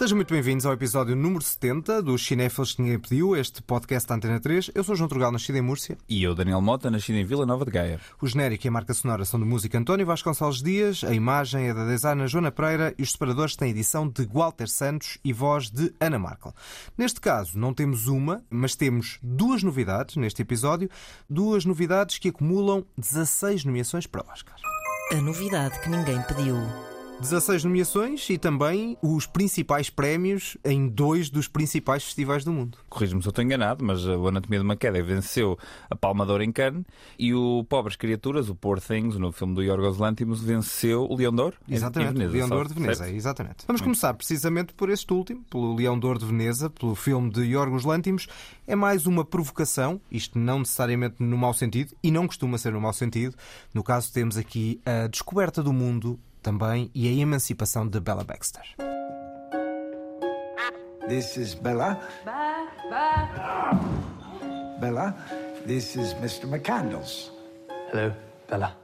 Sejam muito bem-vindos ao episódio número 70 do Cinéfilos que ninguém pediu, este podcast da Antena 3. Eu sou João Trugal, nascido em Múrcia. E eu, Daniel Mota, nascido em Vila Nova de Gaia. O genérico e a marca sonora são do músico António Vasconcelos Dias, a imagem é da designer Joana Pereira e os separadores têm edição de Walter Santos e voz de Ana Markel. Neste caso, não temos uma, mas temos duas novidades neste episódio, duas novidades que acumulam 16 nomeações para o Oscar. A novidade que ninguém pediu. 16 nomeações e também os principais prémios em dois dos principais festivais do mundo. Corrijo-me se eu estou enganado, mas o Anatomia de uma Queda venceu a Palma de Ouro em Cannes e o Pobres Criaturas, o Poor Things, no filme do Yorgos Lanthimos, venceu o Leão de Ouro Exatamente, Veneza, o Leão de Ouro de Veneza, certo? exatamente. Vamos começar precisamente por este último, pelo Leão de Ouro de Veneza, pelo filme de Yorgos Lanthimos. É mais uma provocação, isto não necessariamente no mau sentido, e não costuma ser no mau sentido. No caso, temos aqui a descoberta do mundo também e a emancipação de Bella Baxter. This is Bella. Ba, ba. Bella, this is Mr. McCandles. Hello, Bella.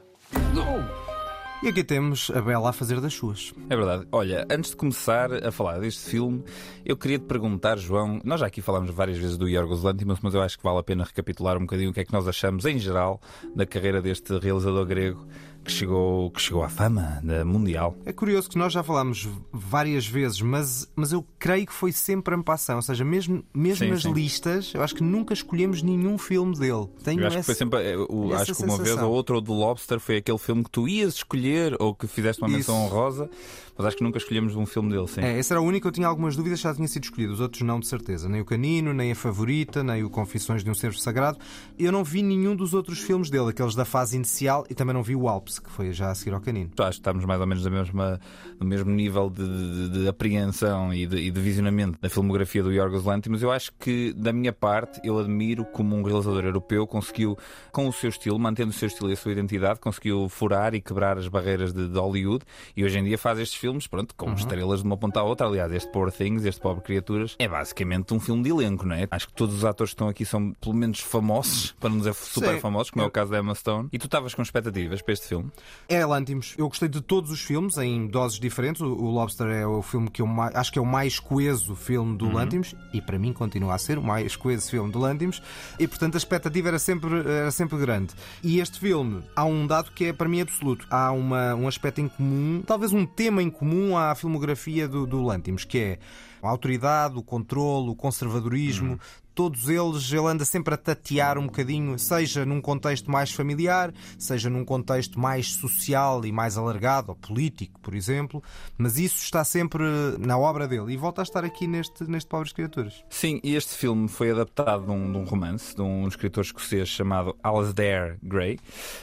E aqui temos a Bella a fazer das suas. É verdade. Olha, antes de começar a falar deste filme, eu queria te perguntar, João. Nós já aqui falámos várias vezes do Yorgos Lanthimos, mas eu acho que vale a pena recapitular um bocadinho o que é que nós achamos em geral da carreira deste realizador grego que chegou, que chegou à fama da mundial. É curioso que nós já falámos várias vezes, mas, mas eu creio que foi sempre a passão. Ou seja, mesmo, mesmo Sim, nas sim. listas, eu acho que nunca escolhemos nenhum filme dele. Tenho Eu acho que essa- foi sempre. eh, o- essa acho que uma vez sensação. ou outra, o do Lobster foi aquele filme que tu ias escolher ou que fizeste uma menção Isso. honrosa, mas acho que nunca escolhemos um filme dele, sim. É, esse era o único que eu tinha algumas dúvidas, já tinha sido escolhido. Os outros não, de certeza. Nem o Canino, nem a Favorita, nem o Confissões de um Servo Sagrado. Eu não vi nenhum dos outros filmes dele, aqueles da fase inicial, e também não vi o Alps, que foi já a seguir ao Canino. Acho que estamos mais ou menos na mesma, no mesmo nível de, de- de apreensão e de, e de visionamento da filmografia do Yorgos Lanthimos. Eu acho que, da minha parte, eu admiro como um realizador europeu conseguiu, com o seu estilo, mantendo o seu estilo e a sua identidade, conseguiu furar e quebrar as barreiras de, de Hollywood e hoje em dia faz estes filmes, pronto, com estrelas de uma ponta à outra. Aliás, este Poor Things, este Pobre Criaturas, é basicamente um filme de elenco, não é? Acho que todos os atores que estão aqui são, pelo menos, famosos, para não dizer super Sim. famosos, como é o caso da Emma Stone. E tu estavas com expectativas para este filme? É Lantimos. Eu gostei de todos os filmes em doses diferentes. O o Lobster é o filme que eu mais, acho que é o mais coeso filme do Lantimos e para mim continua a ser o mais coeso filme do Lantimos e portanto a expectativa era sempre, era sempre grande. E este filme há um dado que é para mim absoluto. Há uma, um aspecto em comum, talvez um tema em comum à filmografia do, do Lantimos, que é a autoridade, o controle, o conservadorismo. Todos eles, ele anda sempre a tatear um bocadinho, seja num contexto mais familiar, seja num contexto mais social e mais alargado, ou político, por exemplo, mas isso está sempre na obra dele e volta a estar aqui neste, neste Pobres Criaturas. Sim, e este filme foi adaptado de um, de um romance de um escritor escocês chamado Alasdair Gray.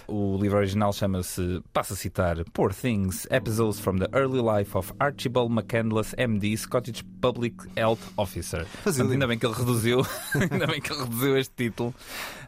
O livro original chama-se, passo a citar, Poor Things, Episodes from the Early Life of Archibald McCandless, MD, Scottish Public Health Officer. Fazia ainda bem que ele reduziu, ainda bem que ele reduziu este título.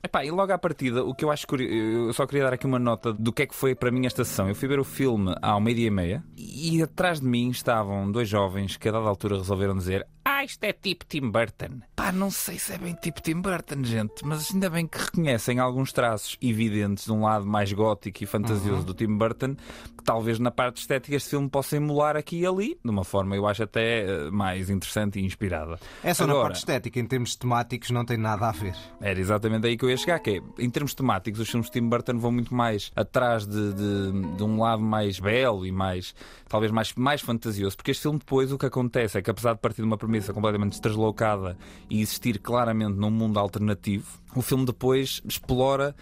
Epá, e logo à partida, o que eu acho curioso, eu só queria dar aqui uma nota do que é que foi para mim esta sessão. Eu fui ver o filme ao meio-dia e meia e atrás de mim estavam dois jovens que a dada altura resolveram dizer ah, isto é tipo Tim Burton. Pá, não sei se é bem tipo Tim Burton, gente, mas ainda bem que reconhecem alguns traços evidentes de um lado mais gótico e fantasioso do Tim Burton, que talvez na parte estética este filme possa emular aqui e ali, de uma forma eu acho até eh, mais interessante e inspirada. É só na Agora, parte estética, em termos temáticos, não tem nada a ver. era exatamente aí que eu ia chegar, que é, em termos temáticos, os filmes de Tim Burton vão muito mais atrás de, de, de um lado mais belo e mais, talvez mais, mais fantasioso, porque este filme depois o que acontece é que apesar de partir de uma premissa completamente deslocada e existir claramente num mundo alternativo, o filme depois explora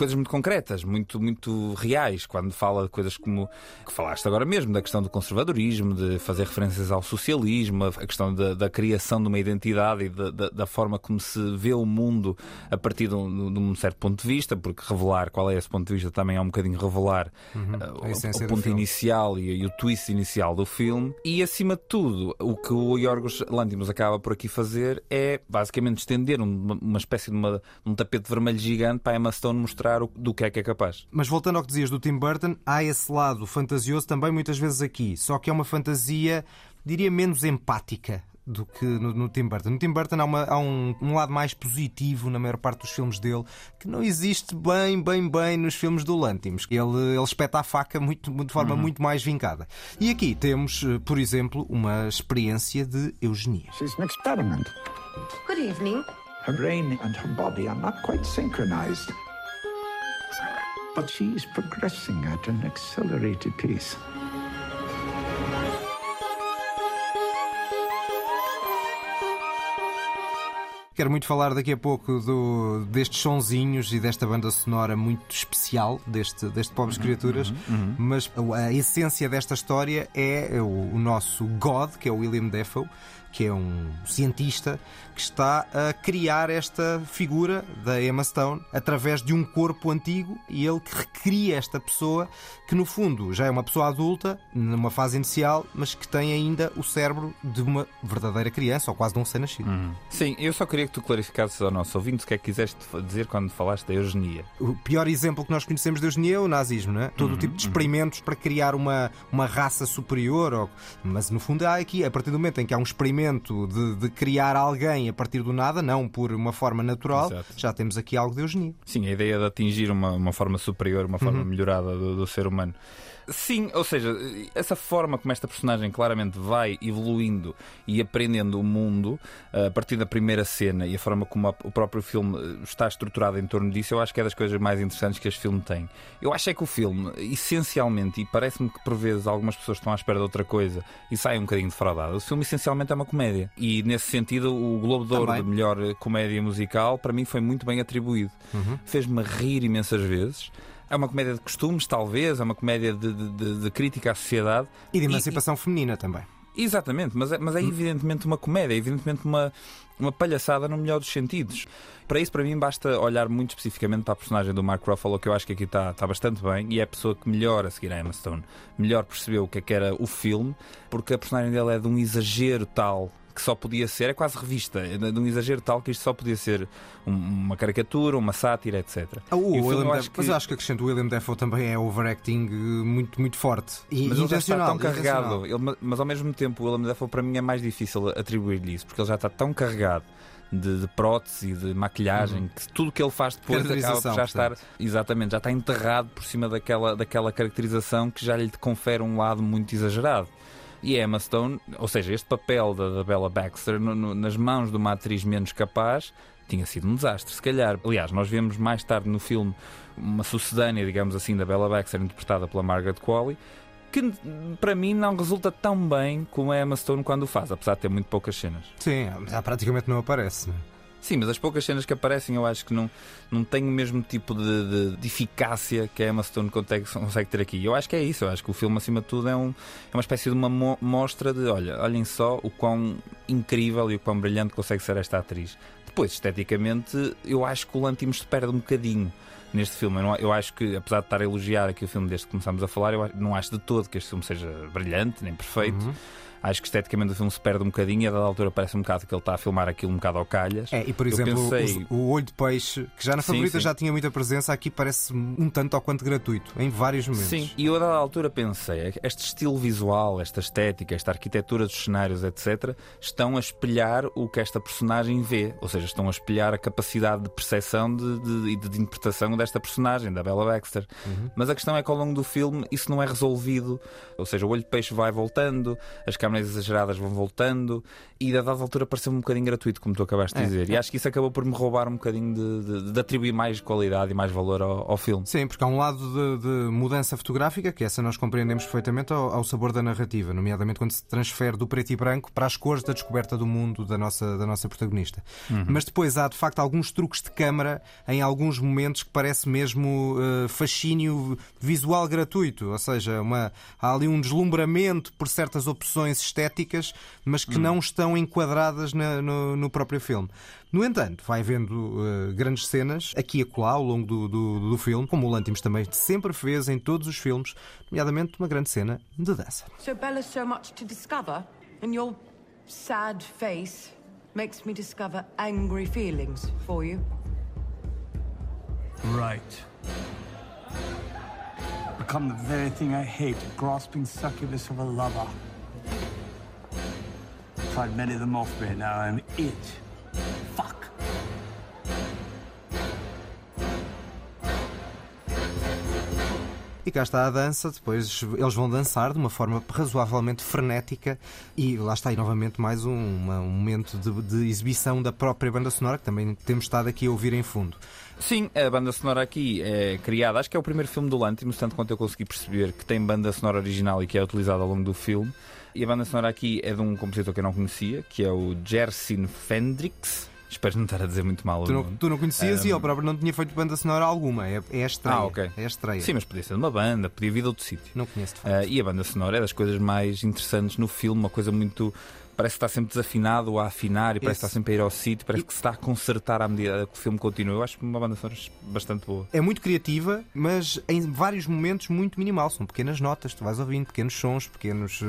coisas muito concretas, muito, muito reais, quando fala de coisas como que falaste agora mesmo, da questão do conservadorismo, de fazer referências ao socialismo, a questão da, da criação de uma identidade e da, da, da forma como se vê o mundo a partir de um, de um certo ponto de vista, porque revelar qual é esse ponto de vista também é um bocadinho revelar uh, a o- o, ponto inicial e, e o twist inicial do filme. E acima de tudo, o que o Yorgos Lanthimos acaba por aqui fazer é basicamente estender um- uma, uma espécie de uma- um tapete vermelho gigante para a Emma Stone mostrar o- do que é que é capaz. Mas voltando ao que dizias do Tim Burton, há esse lado fantasioso também muitas vezes aqui, só que é uma fantasia, diria, menos empática do que no, no Tim Burton. No Tim Burton há, uma- há um, um lado mais positivo na maior parte dos filmes dele que não existe bem, bem, bem nos filmes do Lantimos. Ele, ele espeta a faca muito, de forma muito mais vincada. E aqui temos, eh, por exemplo, uma experiência de eugenia. She's an experiment. Good evening. Her brain and her body are not quite synchronized. But she's progressing at an accelerated pace. Quero muito falar daqui a pouco do, destes sonzinhos e desta banda sonora muito especial deste, deste Pobres Criaturas, mas a, a essência desta história é o, o nosso God, que é o William Defoe, que é um cientista que está a criar esta figura da Emma Stone através de um corpo antigo e ele que recria esta pessoa que no fundo já é uma pessoa adulta numa fase inicial, mas que tem ainda o cérebro de uma verdadeira criança ou quase de um recém-nascido. Sim, eu só queria que tu clarificasses ao nosso ouvinte o que é que quiseste dizer quando falaste da eugenia. O pior exemplo que nós conhecemos de eugenia é o nazismo, não é? Todo o tipo de experimentos para criar uma, uma raça superior. ou- Mas no fundo há aqui, a partir do momento em que há um experimento de, de criar alguém a partir do nada, não por uma forma natural, Exato. já temos aqui algo de eugenia. Sim, a ideia de atingir uma, uma forma superior, uma forma melhorada do, do ser humano. Sim, ou seja, essa forma como esta personagem claramente vai evoluindo e aprendendo o mundo eh, a partir da primeira cena e a forma como o próprio filme eh, está estruturado em torno disso, eu acho que é das coisas mais interessantes que este filme tem. Eu acho é que o filme, essencialmente, e parece-me que por vezes algumas pessoas estão à espera de outra coisa e saem um bocadinho defraudadas, o filme essencialmente é uma comédia. E nesse sentido, o Globo de Ouro de melhor eh, comédia musical para mim foi muito bem atribuído. Fez-me rir imensas vezes. É uma comédia de costumes, talvez, é uma comédia de, de- de- crítica à sociedade. E de emancipação feminina também. Exatamente, mas é, mas é evidentemente uma comédia, é evidentemente uma, uma palhaçada no melhor dos sentidos. Para isso, para mim, basta olhar muito especificamente para a personagem do Mark Ruffalo, que eu acho que aqui está, está bastante bem, e é a pessoa que melhor, a seguir a Emma Stone, melhor percebeu o que é que era o filme, porque a personagem dele é de um exagero tal que só podia ser, é quase revista, é de um exagero tal que isto só podia ser um- uma caricatura, uma sátira, etc. Ah, O E o filme, William eu acho que- Mas eu acho que acrescento o William Defoe também é overacting eh, muito, muito forte. E Mas ele já está tão carregado. Ele- mas ao mesmo tempo, o Willem Dafoe para mim é mais difícil atribuir-lhe isso, porque ele já está tão carregado de, de prótese e de maquilhagem que tudo que ele faz depois acaba por já estar exatamente, já está enterrado por cima daquela, daquela caracterização que já lhe confere um lado muito exagerado. E Emma Stone, ou seja, este papel da, da Bella Baxter no- no- nas mãos de uma atriz menos capaz tinha sido um desastre, se calhar. Aliás, nós vemos mais tarde no filme uma sucedânea, digamos assim, da Bella Baxter interpretada pela Margaret Qualley, que para mim não resulta tão bem como a Emma Stone quando o faz, apesar de ter muito poucas cenas. Sim, já praticamente não aparece. não é? Sim, mas as poucas cenas que aparecem eu acho que não, não têm o mesmo tipo de, de- de eficácia que a Emma Stone consegue, consegue ter aqui. Eu acho que é isso, eu acho que o filme, acima de tudo, é, um, é uma espécie de uma mo- mostra de olha, olhem só o quão incrível e o quão brilhante consegue ser esta atriz. Depois, esteticamente, eu acho que o Lantimos se perde um bocadinho neste filme. Eu, não- eu acho que, apesar de estar a elogiar aqui o filme desde que começámos a falar, eu não acho de todo que este filme seja brilhante, nem perfeito. Uhum. Acho que esteticamente o filme se perde um bocadinho e a dada altura parece um bocado que ele está a filmar aquilo um bocado ao calhas. É, e por exemplo, pensei- os- o olho de peixe, que já na Sim, favorita sim. já tinha muita presença, aqui parece um tanto ao quanto gratuito, em vários momentos. Sim, e eu a dada altura pensei, este estilo visual, esta estética, esta arquitetura dos cenários, etc., estão a espelhar o que esta personagem vê, ou seja, estão a espelhar a capacidade de percepção de- de- e de, de interpretação desta personagem, da Bella Baxter. Mas a questão é que ao longo do filme isso não é resolvido, ou seja, o olho de peixe vai voltando, as câmaras exageradas vão voltando, e a dada altura pareceu-me um bocadinho gratuito, como tu acabaste de É, dizer. E acho que isso acabou por me roubar um bocadinho de, de- de atribuir mais qualidade e mais valor ao, ao filme. Sim, porque há um lado de, de mudança fotográfica, que essa nós compreendemos perfeitamente ao, ao sabor da narrativa, nomeadamente quando se transfere do preto e branco para as cores da descoberta do mundo da nossa, da nossa protagonista. Mas depois há, de facto, alguns truques de câmara em alguns momentos que parece mesmo eh, fascínio visual gratuito, ou seja, uma, há ali um deslumbramento por certas opções estéticas, mas que não estão enquadradas na- no, no próprio filme. No entanto, vai vendo eh, grandes cenas aqui e acolá ao longo do, do, do filme, como o Lantimos também sempre fez em todos os filmes, nomeadamente uma grande cena de dança. So Bella's so much to discover, and your sad face makes me discover angry feelings for you. Right. Become the very thing I hate, grasping succubus of a lover. Fight many of them off me. Now I'm it. Fuck. E cá está a dança, depois eles vão dançar de uma forma razoavelmente frenética e lá está aí novamente mais um, uma- um momento de, de exibição da própria banda sonora que também temos estado aqui a ouvir em fundo. Sim, a banda sonora aqui é criada, acho que é o primeiro filme do Lantimos, tanto quanto eu consegui perceber que tem banda sonora original e que é utilizada ao longo do filme. E a banda sonora aqui é de um compositor que eu não conhecia, que é o Jersin Fendrix. Espero não estar a dizer muito mal Tu não, tu não conhecias Um, e ele próprio não tinha feito banda sonora alguma, é, é estreia. Ah, ok. É estreia. Sim, mas podia ser de uma banda, podia vir de outro sítio. Não conheço de facto. Ah, e a banda sonora é das coisas mais interessantes no filme, uma coisa muito. Parece que está sempre desafinado a afinar e parece que Isso. está sempre a ir ao sítio, parece E- que se está a consertar à medida que o filme continua. Eu acho uma banda sonora bastante boa. É muito criativa, mas em vários momentos muito minimal. São pequenas notas, tu vais ouvindo, pequenos sons, pequenos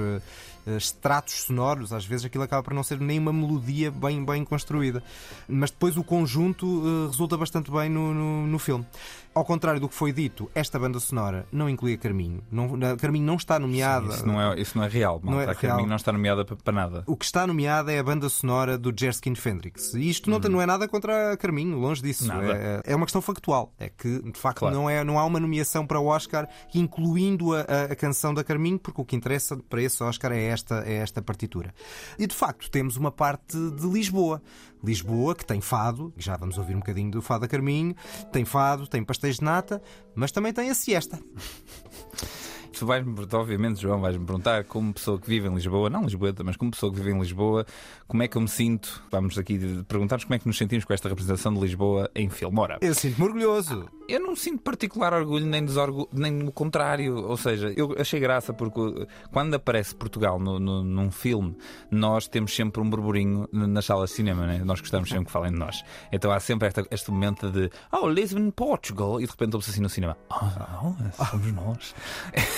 extratos sonoros. Às vezes aquilo acaba por não ser nem uma melodia bem, bem construída. Mas depois o conjunto eh, resulta bastante bem no, no, no filme. Ao contrário do que foi dito, esta banda sonora não inclui a Carminho. Não, a Carminho não está nomeada. Isso não é, isso não é real, Não é A Carminho real. não está nomeada para, para nada. O que está nomeada é a banda sonora do Jerskin Fendrix. E isto não, tem- não é nada contra Carminho, longe disso. Uhum. É, é uma questão factual. É que, de facto, Claro. não, é, não há uma nomeação para o Oscar incluindo a, a- a canção da Carminho, porque o que interessa para esse Oscar é esta, é esta partitura. E, de facto, temos uma parte de Lisboa. Lisboa, que tem fado, já vamos ouvir um bocadinho do fado da Carminho, tem fado, tem pastéis de nata, mas também tem a siesta. Tu vais-me obviamente, João, vais-me perguntar, como pessoa que vive em Lisboa, não Lisboeta, mas como pessoa que vive em Lisboa, como é que eu me sinto? Vamos aqui perguntar-nos como é que nos sentimos com esta representação de Lisboa em filme. Ora, Eu sinto-me orgulhoso. eu não sinto particular orgulho nem desorgulho, nem o contrário. Ou seja, eu achei graça porque quando aparece Portugal no, no- num filme, nós temos sempre um burburinho nas salas de cinema, né? nós gostamos sempre que falem de nós. Então há sempre esta- este momento de Oh, Lisbon, Portugal, e de repente ouve-se assim no cinema: Oh, não, somos nós.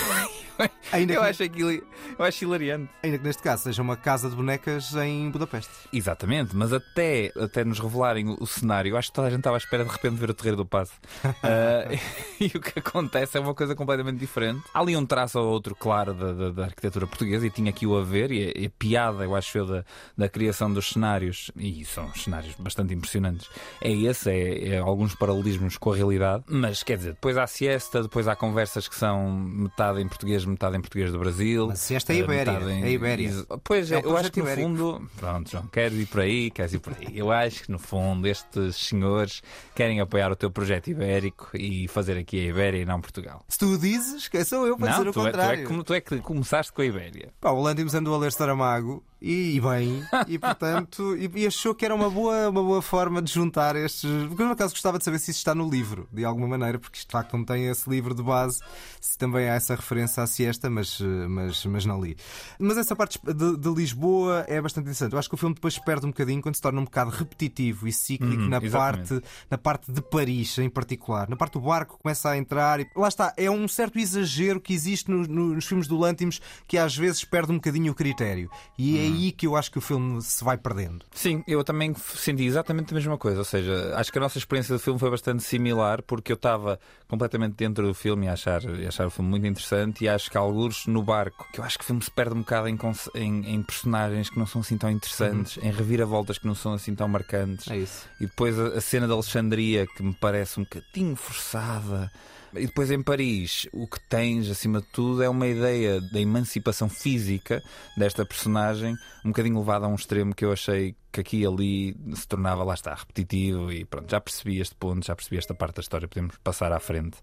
Bye. Ainda eu, que- acho aquilo, eu acho hilariante. Ainda que neste caso seja uma casa de bonecas em Budapeste. Exatamente, mas até, até nos revelarem o, o cenário, eu acho que toda a gente estava à espera de repente ver o Terreiro do Passo. Ah, e o que acontece é uma coisa completamente diferente. Há ali um traço ou outro, claro, da, da- da arquitetura portuguesa, e tinha aqui o a ver, e a, e a piada, eu acho, eu, da, da criação dos cenários, e são cenários bastante impressionantes. É esse, é, é alguns paralelismos com a realidade, mas quer dizer, depois há siesta, depois há conversas que são metade em português, metade em português do Brasil. Mas siesta é ah, Ibéria, metade em- é Ibéria. Pois É é, eu acho que no ibérico. fundo. Pronto, João, queres ir por aí, queres ir por aí. Eu acho que no fundo estes senhores querem apoiar o teu projeto ibérico e fazer aqui a Ibéria e não Portugal. Se tu dizes, que sou eu para dizer não, o tu é, tu, é, contrário. que- tu é que começaste com a Ibéria. Pá, o Lantimos andou a ler Saramago e, e bem, e portanto, e, e achou que era uma boa, uma boa forma de juntar estes. Porque eu, no caso, gostava de saber se isso está no livro, de alguma maneira, porque isto de facto não tem esse livro de base, se também há essa referência à siesta, mas, mas, mas não li. Mas essa parte de, de Lisboa é bastante interessante. Eu acho que o filme depois perde um bocadinho quando se torna um bocado repetitivo e cíclico Uhum, na, exatamente. parte, na parte de Paris, em particular. Na parte do barco começa a entrar e lá está, é um certo exagero que existe no- no- nos filmes do Lantimos que às vezes perde um bocadinho o critério. E Uhum. Aí que eu acho que o filme se vai perdendo. Sim, eu também senti exatamente a mesma coisa. Ou seja, acho que a nossa experiência do filme foi bastante similar, porque eu estava completamente dentro do filme e achar, e achar o filme muito interessante. E acho que há alguns no barco, que eu acho que o filme se perde um bocado em, em- em personagens que não são assim tão interessantes, em reviravoltas que não são assim tão marcantes. É isso. E depois a, a cena de Alexandria, que me parece um bocadinho forçada. E depois em Paris, o que tens, acima de tudo, é uma ideia da emancipação física desta personagem, um bocadinho levada a um extremo que eu achei que aqui e ali se tornava, lá está, repetitivo. E pronto, já percebi este ponto, já percebi esta parte da história, podemos passar à frente.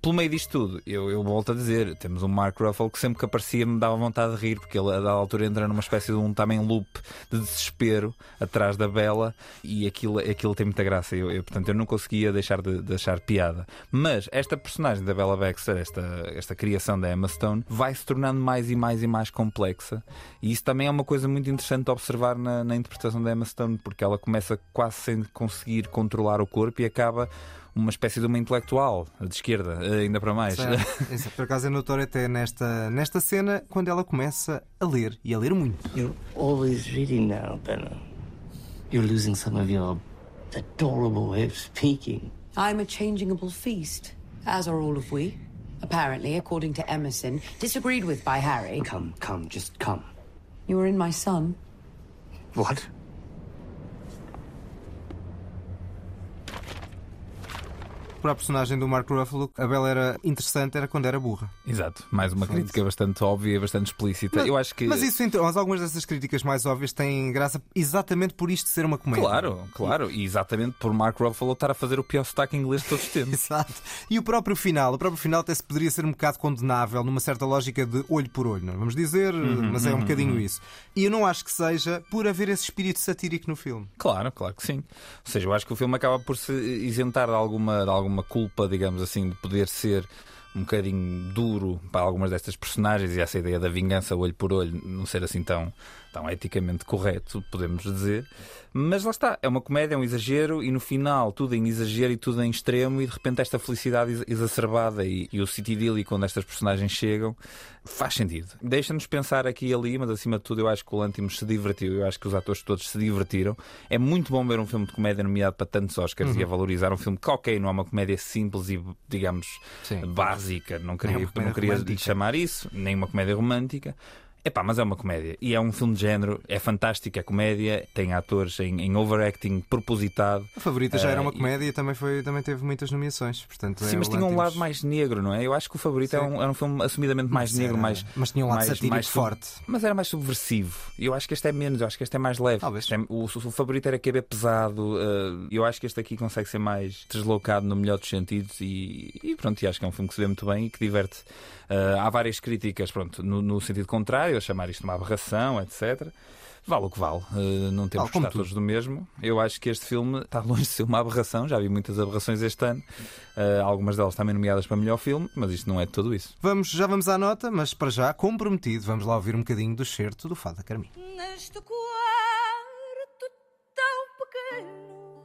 Pelo meio disto tudo, eu, eu volto a dizer, temos um Mark Ruffalo que sempre que aparecia me dava vontade de rir, porque ele a dada altura entra numa espécie de um também loop de desespero atrás da Bela e aquilo, aquilo tem muita graça. Eu, eu, portanto, eu não conseguia deixar de, de achar piada. Mas esta personagem da Bella Baxter, esta, esta criação da Emma Stone, vai se tornando mais e mais e mais complexa. E isso também é uma coisa muito interessante de observar na, na interpretação da Emma Stone, porque ela começa quase sem conseguir controlar o corpo e acaba uma espécie de uma intelectual de esquerda, ainda para mais. Certo. Isso, por acaso é notório até nesta, nesta cena quando ela começa a ler e a ler muito. You're always reading now, Benna. You're losing some of your adorable way of speaking. I'm a changeable feast, as are all of we. Apparently, according to Emerson, disagreed with by Harry. Come, come, just come. You were in my son. What? Para a personagem do Mark Ruffalo, a Bela era interessante era quando era burra. Exato, mais uma crítica bastante óbvia, bastante explícita. Eu acho que. Mas isso, então, mas algumas dessas críticas mais óbvias têm graça exatamente por isto ser uma comédia. Claro, claro. E exatamente por Mark Ruffalo estar a fazer o pior sotaque inglês de todos os tempos. Exato. E o próprio final, o próprio final até se poderia ser um bocado condenável numa certa lógica de olho por olho, não é? vamos dizer, Uhum, mas é um bocadinho isso. E eu não acho que seja por haver esse espírito satírico no filme. Claro, claro que sim. Ou seja, eu acho que o filme acaba por se isentar de alguma, de alguma culpa, digamos assim, de poder ser um bocadinho duro para algumas destas personagens e essa ideia da vingança olho por olho não ser assim tão, tão eticamente correto, podemos dizer. Mas lá está, é uma comédia, é um exagero e no final tudo em exagero e tudo em extremo e de repente esta felicidade ex- exacerbada e, e o city idílico quando estas personagens chegam faz sentido. Deixa-nos pensar aqui e ali, mas acima de tudo eu acho que o Lantimos se divertiu, eu acho que os atores todos se divertiram. É muito bom ver um filme de comédia nomeado para tantos Oscars e a valorizar um filme que, ok, não é uma comédia simples e, digamos, Sim. básica, não queria, comédia não queria lhe chamar isso, nem uma comédia romântica. Epá, mas é uma comédia. E é um filme de género, é fantástico, é comédia, tem atores em, em overacting propositado. A favorita já era uma e- comédia e também, foi, também teve muitas nomeações. Portanto, Sim, é mas tinha um lado mais negro, não é? Eu acho que o Favorito era um, era um filme assumidamente mais negro, mais. mas tinha um lado mais- mais forte. Mas era mais subversivo. Eu acho que este é menos, eu acho que este é mais leve. É- o, Favorito era QB pesado. eh, eu acho que este aqui consegue ser mais deslocado no melhor dos sentidos. E, e pronto, e acho que é um filme que se vê muito bem e que diverte. Eh, há várias críticas, pronto, no, no sentido contrário, a chamar isto uma aberração, etc. Vale o que vale, Eh, não temos Vale que como estar todos do mesmo. Eu acho que este filme está longe de ser uma aberração, já vi muitas aberrações este ano, Eh, algumas delas também nomeadas para melhor filme, mas isto não é de tudo isso. Vamos, já vamos à nota, mas para já, comprometido, vamos lá ouvir um bocadinho do certo do Fado da Carminho. Neste quarto tão pequeno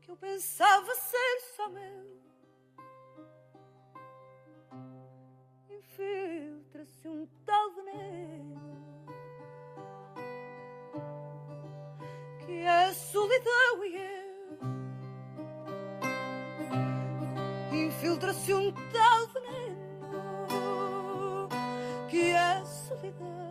que eu pensava ser só meu. Infiltra-se um tal veneno que é a solidão e eu. Infiltra-se um tal veneno que é a solidão.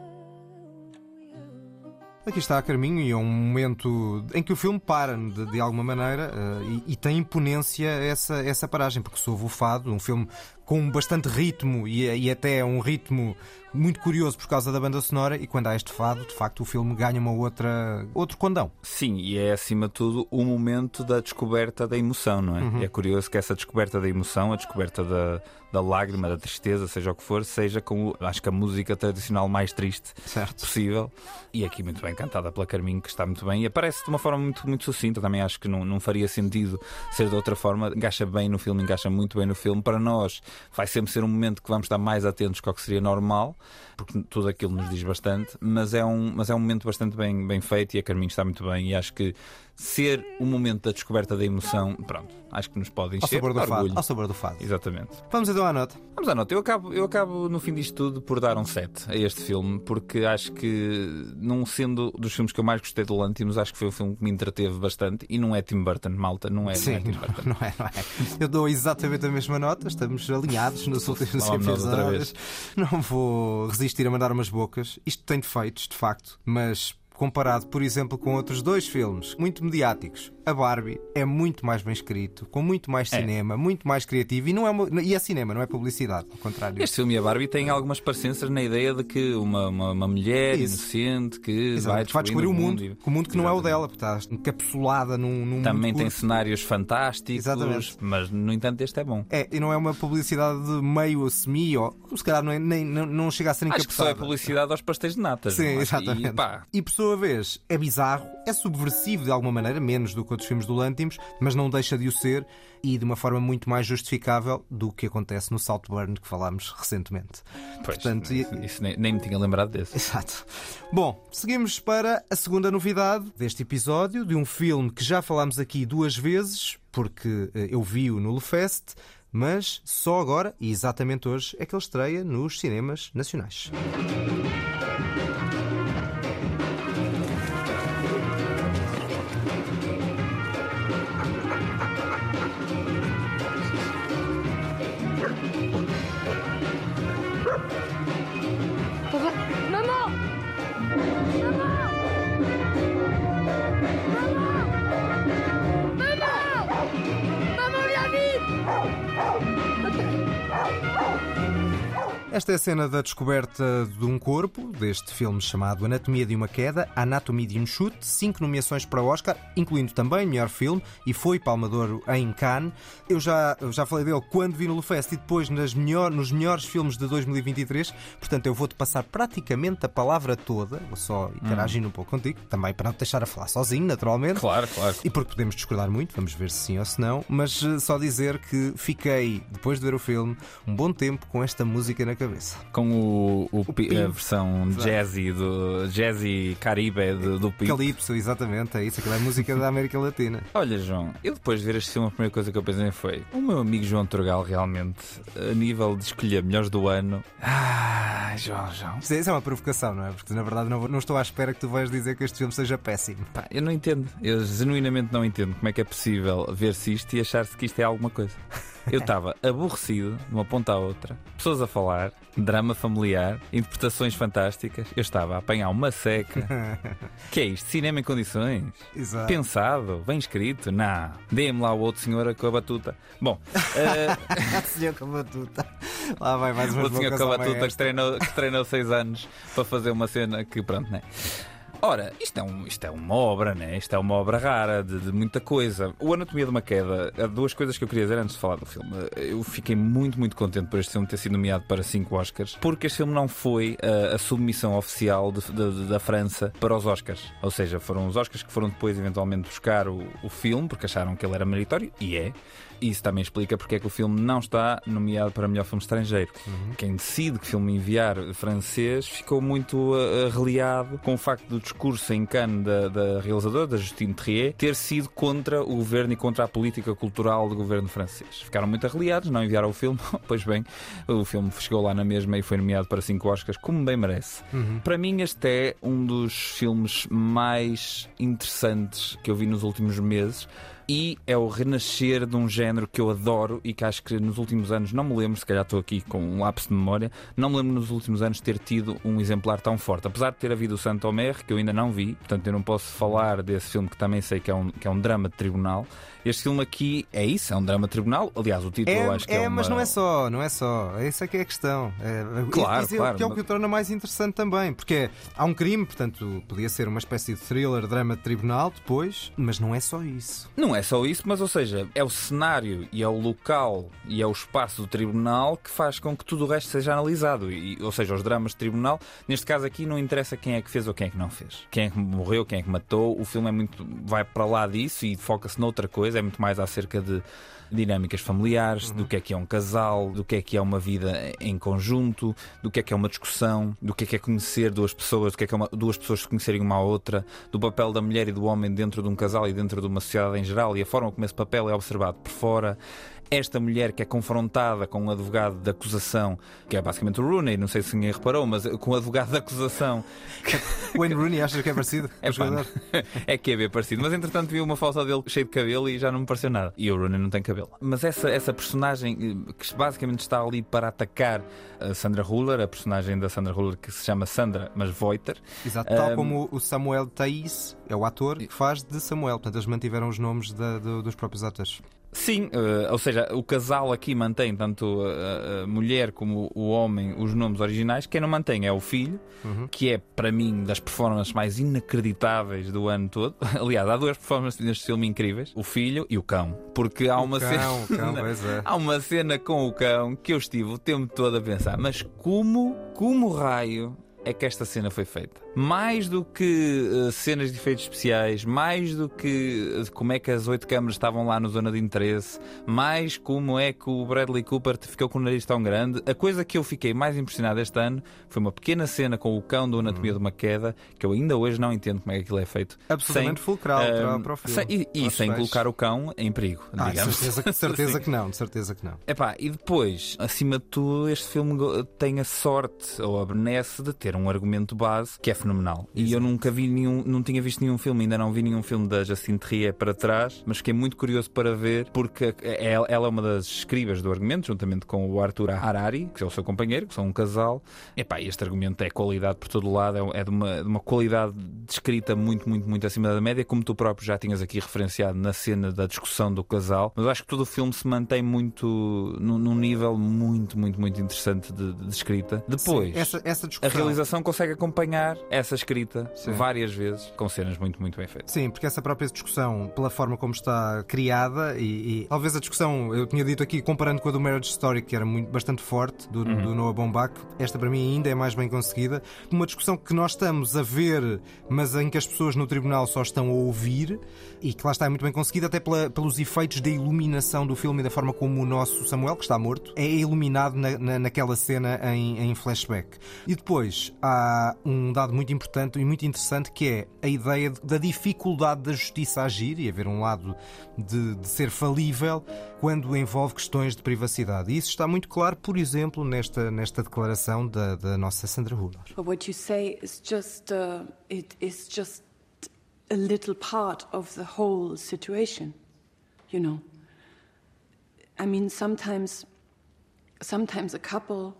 Aqui está a Carminho e é um momento em que o filme para de, de alguma maneira eh, e, e tem imponência essa, essa paragem, porque soube o fado, um filme com bastante ritmo e, e até um ritmo muito curioso por causa da banda sonora e quando há este fado, de facto o filme ganha uma outra outro condão. Sim, e é acima de tudo o momento da descoberta da emoção, não é? Uhum. É curioso que essa descoberta da emoção, a descoberta da, da lágrima, da tristeza, seja o que for, seja com, acho que a música tradicional mais triste Certo. possível. E aqui muito bem cantada pela Carminho, que está muito bem. E aparece de uma forma muito, muito sucinta. Também acho que não, não faria sentido ser de outra forma. Encaixa bem no filme, encaixa muito bem no filme. Para nós, vai sempre ser um momento que vamos estar mais atentos que ao que seria normal, porque tudo aquilo nos diz bastante. Mas é um, mas é um momento bastante bem, bem feito e a Carminho está muito bem. E acho que ser o momento da descoberta da emoção, pronto, acho que nos pode Ao encher sabor de do fado. Ao sabor do fado. Exatamente. Vamos então à nota. Vamos à nota. Eu acabo, eu acabo no fim disto tudo por dar um 7 a este filme, porque acho que, não sendo dos filmes que eu mais gostei do Lantimos, acho que foi um filme que me entreteve bastante. E não é Tim Burton, malta, não é, não é Sim, Tim Burton. não é, não é. Eu dou exatamente a mesma nota, estamos alinhados nos últimos episódios. Não vou resistir a mandar umas bocas. Isto tem defeitos, de facto, mas comparado, por exemplo, com outros dois filmes muito mediáticos, a Barbie é muito mais bem escrito, com muito mais É. cinema, muito mais criativo e não é uma- e é cinema, não é publicidade, ao contrário. Este filme e a Barbie têm algumas parecenças na ideia de que uma, uma, uma mulher Isso. inocente que vai Exatamente. vai descobrir descobrindo o mundo, e- o mundo que não é o Exatamente. dela, porque está encapsulada num, num Também mundo tem curto. cenários fantásticos, Exatamente. mas no entanto este é bom. É, e não é uma publicidade de meio ou semi, ou se calhar não, é, nem, não, não chega a ser Acho que só é publicidade aos pastéis de natas. Sim, é? exatamente. E, pá, E por sua vez, é bizarro, é subversivo de alguma maneira, menos do que outros filmes do Lantimos, mas não deixa de o ser e de uma forma muito mais justificável do que acontece no Saltburn que falámos recentemente. pois, Portanto, e- isso nem, nem me tinha lembrado desse. Exato. Bom, seguimos para a segunda novidade deste episódio, de um filme que já falámos aqui duas vezes, porque eh, eu vi-o no Lefest, mas só agora, e exatamente hoje, é que ele estreia nos cinemas nacionais. Esta é a cena da descoberta de um corpo, deste filme chamado Anatomia de uma Queda, Anatomy de um Chute, cinco nomeações para o Oscar, incluindo também melhor filme, e foi Palmador em Cannes. Eu já, já falei dele quando vi no Lufest e depois nas melhor, nos melhores filmes de 2023, portanto eu vou-te passar praticamente a palavra toda, vou só interagir um pouco contigo, também para não te deixar a falar sozinho, naturalmente. Claro, claro. E porque podemos discordar muito, vamos ver se sim ou se não, mas eh, só dizer que fiquei, depois de ver o filme, um bom tempo com esta música na cabeça. Com o, o Pim. a versão jazzy do jazzy caribe do, do Pink. Calypso, exatamente, é isso, aquilo é música da América Latina. Olha, João, eu depois de ver este filme, a primeira coisa que eu pensei foi: o meu amigo João Turgal, realmente, a nível de escolher melhores do ano. Ah, João, João. Isto é, isso é uma provocação, não é? Porque na verdade não, não estou à espera que tu vais dizer que este filme seja péssimo. Pá, eu não entendo. Eu genuinamente não entendo como é que é possível ver-se isto e achar-se que isto é alguma coisa. Eu estava aborrecido, de uma ponta à outra, pessoas a falar, drama familiar, interpretações fantásticas. Eu estava a apanhar uma seca. que é isto? Cinema em condições? Exato. Pensado? Bem escrito? Não. Dê-me lá o outro senhor com a batuta. Bom, eh, Senhor com a batuta. Lá vai mais umas o senhor com a batuta que treinou, que treinou seis anos para fazer uma cena que, pronto, né? Ora, isto é, um, isto é uma obra, né? Isto é uma obra rara de, de muita coisa. O Anatomia de uma Queda, há duas coisas que eu queria dizer antes de falar do filme. Eu fiquei muito, muito contente por este filme ter sido nomeado para cinco Oscars, porque este filme não foi uh, a submissão oficial de- de- da França para os Oscars. Ou seja, foram os Oscars que foram depois eventualmente buscar o, o filme, porque acharam que ele era meritório, e é. Isso também explica porque é que o filme não está nomeado para melhor filme estrangeiro. Quem decide que filme enviar francês ficou muito uh, reliado com o facto do discurso em Cannes da, da realizadora, da Justine Trier, ter sido contra o governo e contra a política cultural do governo francês. Ficaram muito arreliados, não enviaram o filme. pois bem, o filme chegou lá na mesma e foi nomeado para cinco Oscars, como bem merece. Para mim, este é um dos filmes mais interessantes que eu vi nos últimos meses. E é o renascer de um género que eu adoro e que acho que nos últimos anos, não me lembro, se calhar estou aqui com um lapso de memória, não me lembro nos últimos anos ter tido um exemplar tão forte. Apesar de ter havido o Santo Omer, que eu ainda não vi, portanto eu não posso falar desse filme que também sei que é um, que é um drama de tribunal. Este filme aqui é isso, é um drama de tribunal. Aliás, o título eu É, acho que é, é, mas uma- não é só, não é só. Essa é que é a questão. É, Claro, isso é claro, que é o mas- que o torna mais interessante também. Porque há um crime, portanto, podia ser uma espécie de thriller, drama de tribunal depois, mas não é só isso. Não é só isso, mas ou seja, é o cenário e é o local e é o espaço do tribunal que faz com que tudo o resto seja analisado. E, ou seja, os dramas de tribunal, neste caso aqui, não interessa quem é que fez ou quem é que não fez. Quem é que morreu, quem é que matou. O filme é muito. vai para lá disso e foca-se noutra coisa, é muito mais acerca de dinâmicas familiares, do que é que é um casal, do que é que é uma vida em conjunto, do que é que é uma discussão, do que é que é conhecer duas pessoas, do que é que é uma- duas pessoas se conhecerem uma à outra, do papel da mulher e do homem dentro de um casal e dentro de uma sociedade em geral e a forma como esse papel é observado por fora. Esta mulher que é confrontada com um advogado de acusação, que é basicamente o Rooney, não sei se ninguém reparou, mas com o advogado de acusação Wayne Rooney, achas que é parecido? é, pá, jogador? é que é bem parecido. Mas entretanto vi uma foto dele cheio de cabelo e já não me pareceu nada. E o Rooney não tem cabelo. Mas essa, essa personagem eh, que basicamente está ali para atacar a Sandra Huller, a personagem da Sandra Huller que se chama Sandra, mas Voiter. Exato, tal Ahm, como o Samuel Thais é o ator que faz de Samuel. Portanto, eles mantiveram os nomes da- do- dos próprios atores. Sim, eh, ou seja, o casal aqui mantém tanto a, a mulher como o homem os nomes originais. Quem não mantém é o filho, que é para mim das performances mais inacreditáveis do ano todo. Aliás, há duas performances neste filme incríveis: o filho e o cão. Porque há uma cão, cena. o cão, é. Há uma cena com o cão que eu estive o tempo todo a pensar, mas como, como raio é que esta cena foi feita? Mais do que eh, cenas de efeitos especiais, mais do que eh, como é que as oito câmaras estavam lá na zona de interesse, mais como é que o Bradley Cooper ficou com o nariz tão grande, a coisa que eu fiquei mais impressionado este ano foi uma pequena cena com o cão do Anatomia de uma Queda, que eu ainda hoje não entendo como é que aquilo é feito. Absolutamente Sem, fulcral para- ehm, para o filme. sem- e e sem colocar o cão em perigo, Ah, de digamos. certeza, que- de certeza que não, de certeza que não. Epá, e depois, acima de tudo, este filme tem a sorte ou a benesse de ter um argumento base que é fenomenal. E eu nunca vi nenhum, não tinha visto nenhum filme, ainda não vi nenhum filme da Justine Trier para trás, mas fiquei muito curioso para ver, porque ela ela é uma das escribas do argumento, juntamente com o Arthur Harari, que é o seu companheiro, que são um casal. Epá, este argumento é qualidade por todo lado, é de uma, de uma qualidade de escrita muito, muito, muito acima da média, como tu próprio já tinhas aqui referenciado na cena da discussão do casal. Mas acho que todo o filme se mantém muito num, num nível muito, muito, muito interessante de, de escrita. Depois, Sim, essa, essa a discussão. realização consegue acompanhar essa escrita Sim. várias vezes, com cenas muito, muito bem feitas. Sim, porque essa própria discussão, pela forma como está criada, e, e talvez a discussão, eu tinha dito aqui, comparando com a do Marriage Story, que era muito, bastante forte, do, Uhum. do Noah Baumbach, esta para mim ainda é mais bem conseguida. Uma discussão que nós estamos a ver, mas em que as pessoas no tribunal só estão a ouvir, e que lá está é muito bem conseguida, até pela- pelos efeitos da iluminação do filme e da forma como o nosso Samuel, que está morto, é iluminado na, na- naquela cena em, em flashback. E depois há um dado muito importante e muito interessante que é a ideia de- da dificuldade da justiça agir e haver um lado de, de ser falível quando envolve questões de privacidade. E isso está muito claro, por exemplo, nesta, nesta declaração da, da nossa Sandra. But what you say is just uh, it is just a little part of the whole situation, you know. I mean, sometimes, sometimes a couple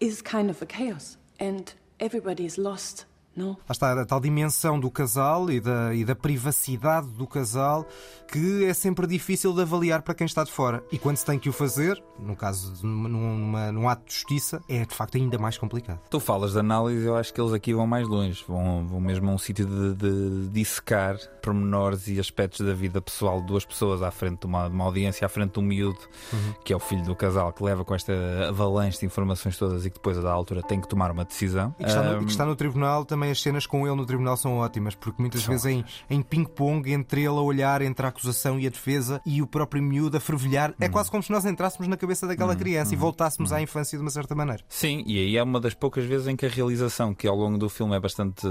is kind of a chaos, and Everybody is lost. No. Lá está a tal dimensão do casal e da, e da privacidade do casal que é sempre difícil de avaliar para quem está de fora. E quando se tem que o fazer, no caso de numa, numa- num ato de justiça, é de facto ainda mais complicado. Tu falas de análise, eu acho que eles aqui vão mais longe. Vão, vão mesmo a um sítio de, de dissecar pormenores e aspectos da vida pessoal de duas pessoas à frente de uma, de uma audiência, à frente de um miúdo, que é o filho do casal, que leva com esta avalanche de informações todas e que depois, a da altura, tem que tomar uma decisão. E que, está no, Ahm, que está no tribunal, também as cenas com ele no tribunal são ótimas, porque muitas vezes em, em ping-pong entre ele a olhar entre a acusação e a defesa e o próprio miúdo a fervilhar, é quase como se nós entrássemos na cabeça daquela criança e voltássemos à infância de uma certa maneira. Sim, e aí é uma das poucas vezes em que a realização, que ao longo do filme é bastante